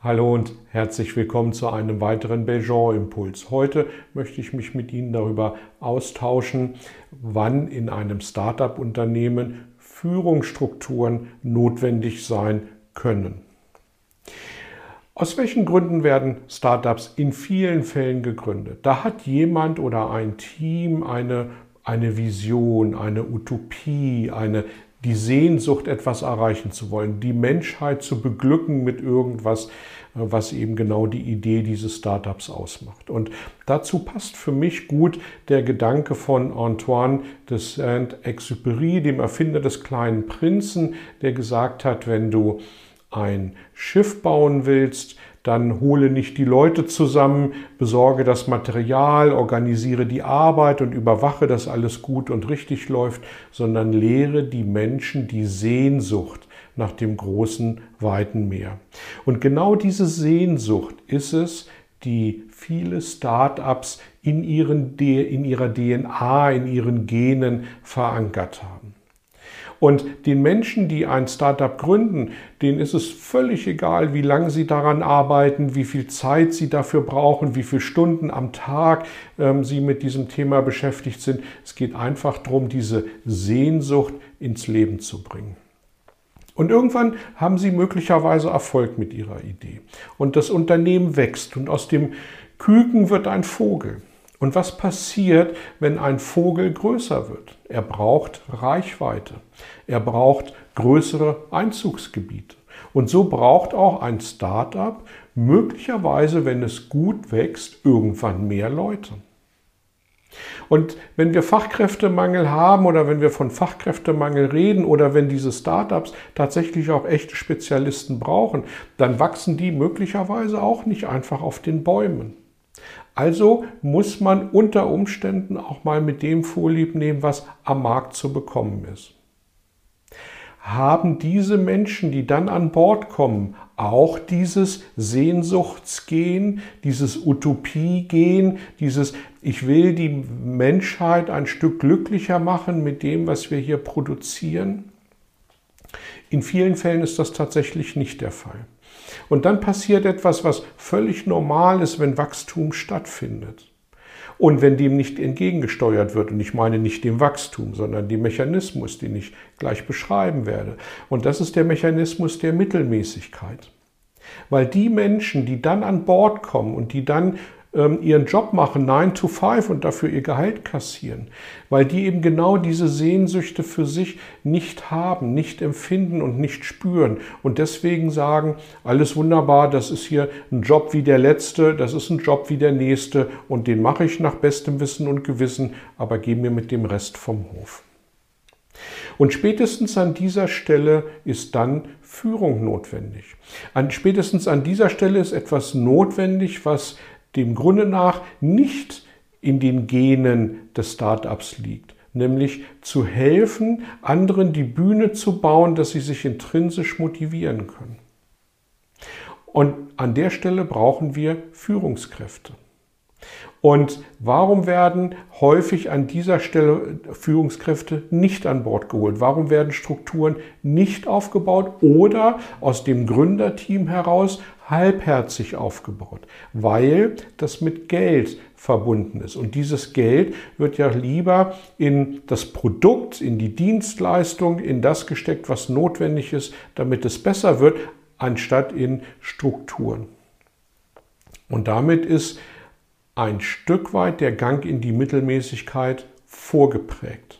Hallo und herzlich willkommen zu einem weiteren Belgian-Impuls. Heute möchte ich mich mit Ihnen darüber austauschen, wann in einem Startup-Unternehmen Führungsstrukturen notwendig sein können. Aus welchen Gründen werden Startups in vielen Fällen gegründet? Da hat jemand oder ein Team eine, eine Vision, eine Utopie, eine die Sehnsucht, etwas erreichen zu wollen, die Menschheit zu beglücken mit irgendwas, äh, was eben genau die Idee dieses Startups ausmacht. Und dazu passt für mich gut der Gedanke von Antoine de Saint-Exupéry, dem Erfinder des kleinen Prinzen, der gesagt hat, wenn du ein Schiff bauen willst, dann hole nicht die Leute zusammen, besorge das Material, organisiere die Arbeit und überwache, dass alles gut und richtig läuft, sondern lehre die Menschen die Sehnsucht nach dem großen, weiten Meer. Und genau diese Sehnsucht ist es, die viele Start-ups in, in ihrer DNA, in ihren Genen verankert haben. Und den Menschen, die ein Startup gründen, denen ist es völlig egal, wie lange sie daran arbeiten, wie viel Zeit sie dafür brauchen, wie viele Stunden am Tag ähm, sie mit diesem Thema beschäftigt sind. Es geht einfach darum, diese Sehnsucht ins Leben zu bringen. Und irgendwann haben sie möglicherweise Erfolg mit ihrer Idee. Und das Unternehmen wächst und aus dem Küken wird ein Vogel. Und was passiert, wenn ein Vogel größer wird? Er braucht Reichweite. Er braucht größere Einzugsgebiete. Und so braucht auch ein Startup möglicherweise, wenn es gut wächst, irgendwann mehr Leute. Und wenn wir Fachkräftemangel haben oder wenn wir von Fachkräftemangel reden oder wenn diese Startups tatsächlich auch echte Spezialisten brauchen, dann wachsen die möglicherweise auch nicht einfach auf den Bäumen. Also muss man unter Umständen auch mal mit dem Vorlieb nehmen, was am Markt zu bekommen ist. Haben diese Menschen, die dann an Bord kommen, auch dieses Sehnsuchtsgehen, dieses Utopiegehen, dieses Ich will die Menschheit ein Stück glücklicher machen mit dem, was wir hier produzieren? In vielen Fällen ist das tatsächlich nicht der Fall. Und dann passiert etwas, was völlig normal ist, wenn Wachstum stattfindet. Und wenn dem nicht entgegengesteuert wird, und ich meine nicht dem Wachstum, sondern dem Mechanismus, den ich gleich beschreiben werde. Und das ist der Mechanismus der Mittelmäßigkeit. Weil die Menschen, die dann an Bord kommen und die dann ähm, ihren Job machen, 9 to 5 und dafür ihr Gehalt kassieren, weil die eben genau diese Sehnsüchte für sich nicht haben, nicht empfinden und nicht spüren und deswegen sagen, alles wunderbar, das ist hier ein Job wie der letzte, das ist ein Job wie der nächste und den mache ich nach bestem Wissen und Gewissen, aber gehe mir mit dem Rest vom Hof. Und spätestens an dieser Stelle ist dann Führung notwendig. An, spätestens an dieser Stelle ist etwas notwendig, was dem Grunde nach nicht in den Genen des Startups liegt, nämlich zu helfen, anderen die Bühne zu bauen, dass sie sich intrinsisch motivieren können. Und an der Stelle brauchen wir Führungskräfte. Und warum werden häufig an dieser Stelle Führungskräfte nicht an Bord geholt? Warum werden Strukturen nicht aufgebaut oder aus dem Gründerteam heraus halbherzig aufgebaut? Weil das mit Geld verbunden ist. Und dieses Geld wird ja lieber in das Produkt, in die Dienstleistung, in das gesteckt, was notwendig ist, damit es besser wird, anstatt in Strukturen. Und damit ist ein Stück weit der Gang in die Mittelmäßigkeit vorgeprägt.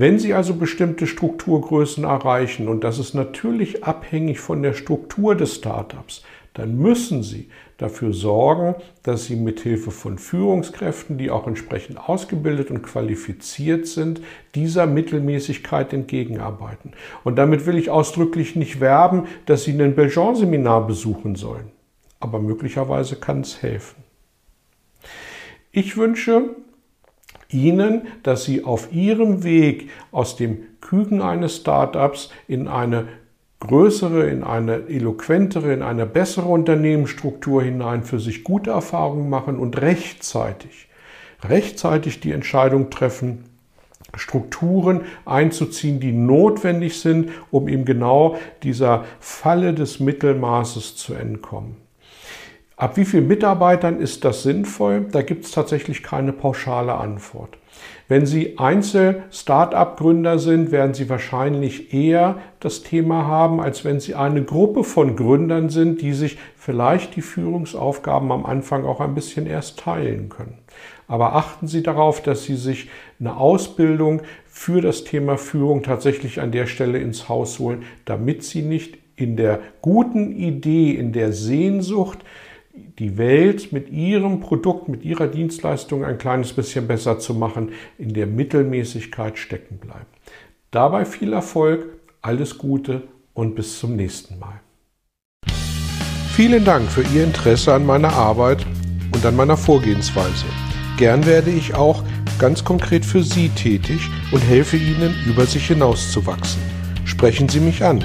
Wenn Sie also bestimmte Strukturgrößen erreichen, und das ist natürlich abhängig von der Struktur des Startups, dann müssen Sie dafür sorgen, dass Sie mithilfe von Führungskräften, die auch entsprechend ausgebildet und qualifiziert sind, dieser Mittelmäßigkeit entgegenarbeiten. Und damit will ich ausdrücklich nicht werben, dass Sie ein Belgian-Seminar besuchen sollen. Aber möglicherweise kann es helfen. Ich wünsche Ihnen, dass Sie auf Ihrem Weg aus dem Küken eines Startups in eine größere, in eine eloquentere, in eine bessere Unternehmensstruktur hinein für sich gute Erfahrungen machen und rechtzeitig, rechtzeitig die Entscheidung treffen, Strukturen einzuziehen, die notwendig sind, um eben genau dieser Falle des Mittelmaßes zu entkommen. Ab wie vielen Mitarbeitern ist das sinnvoll? Da gibt es tatsächlich keine pauschale Antwort. Wenn Sie Einzel-Start-up-Gründer sind, werden Sie wahrscheinlich eher das Thema haben, als wenn Sie eine Gruppe von Gründern sind, die sich vielleicht die Führungsaufgaben am Anfang auch ein bisschen erst teilen können. Aber achten Sie darauf, dass Sie sich eine Ausbildung für das Thema Führung tatsächlich an der Stelle ins Haus holen, damit Sie nicht in der guten Idee, in der Sehnsucht, die Welt mit ihrem Produkt, mit ihrer Dienstleistung ein kleines bisschen besser zu machen, in der Mittelmäßigkeit stecken bleiben. Dabei viel Erfolg, alles Gute und bis zum nächsten Mal. Vielen Dank für Ihr Interesse an meiner Arbeit und an meiner Vorgehensweise. Gern werde ich auch ganz konkret für Sie tätig und helfe Ihnen, über sich hinauszuwachsen. Sprechen Sie mich an.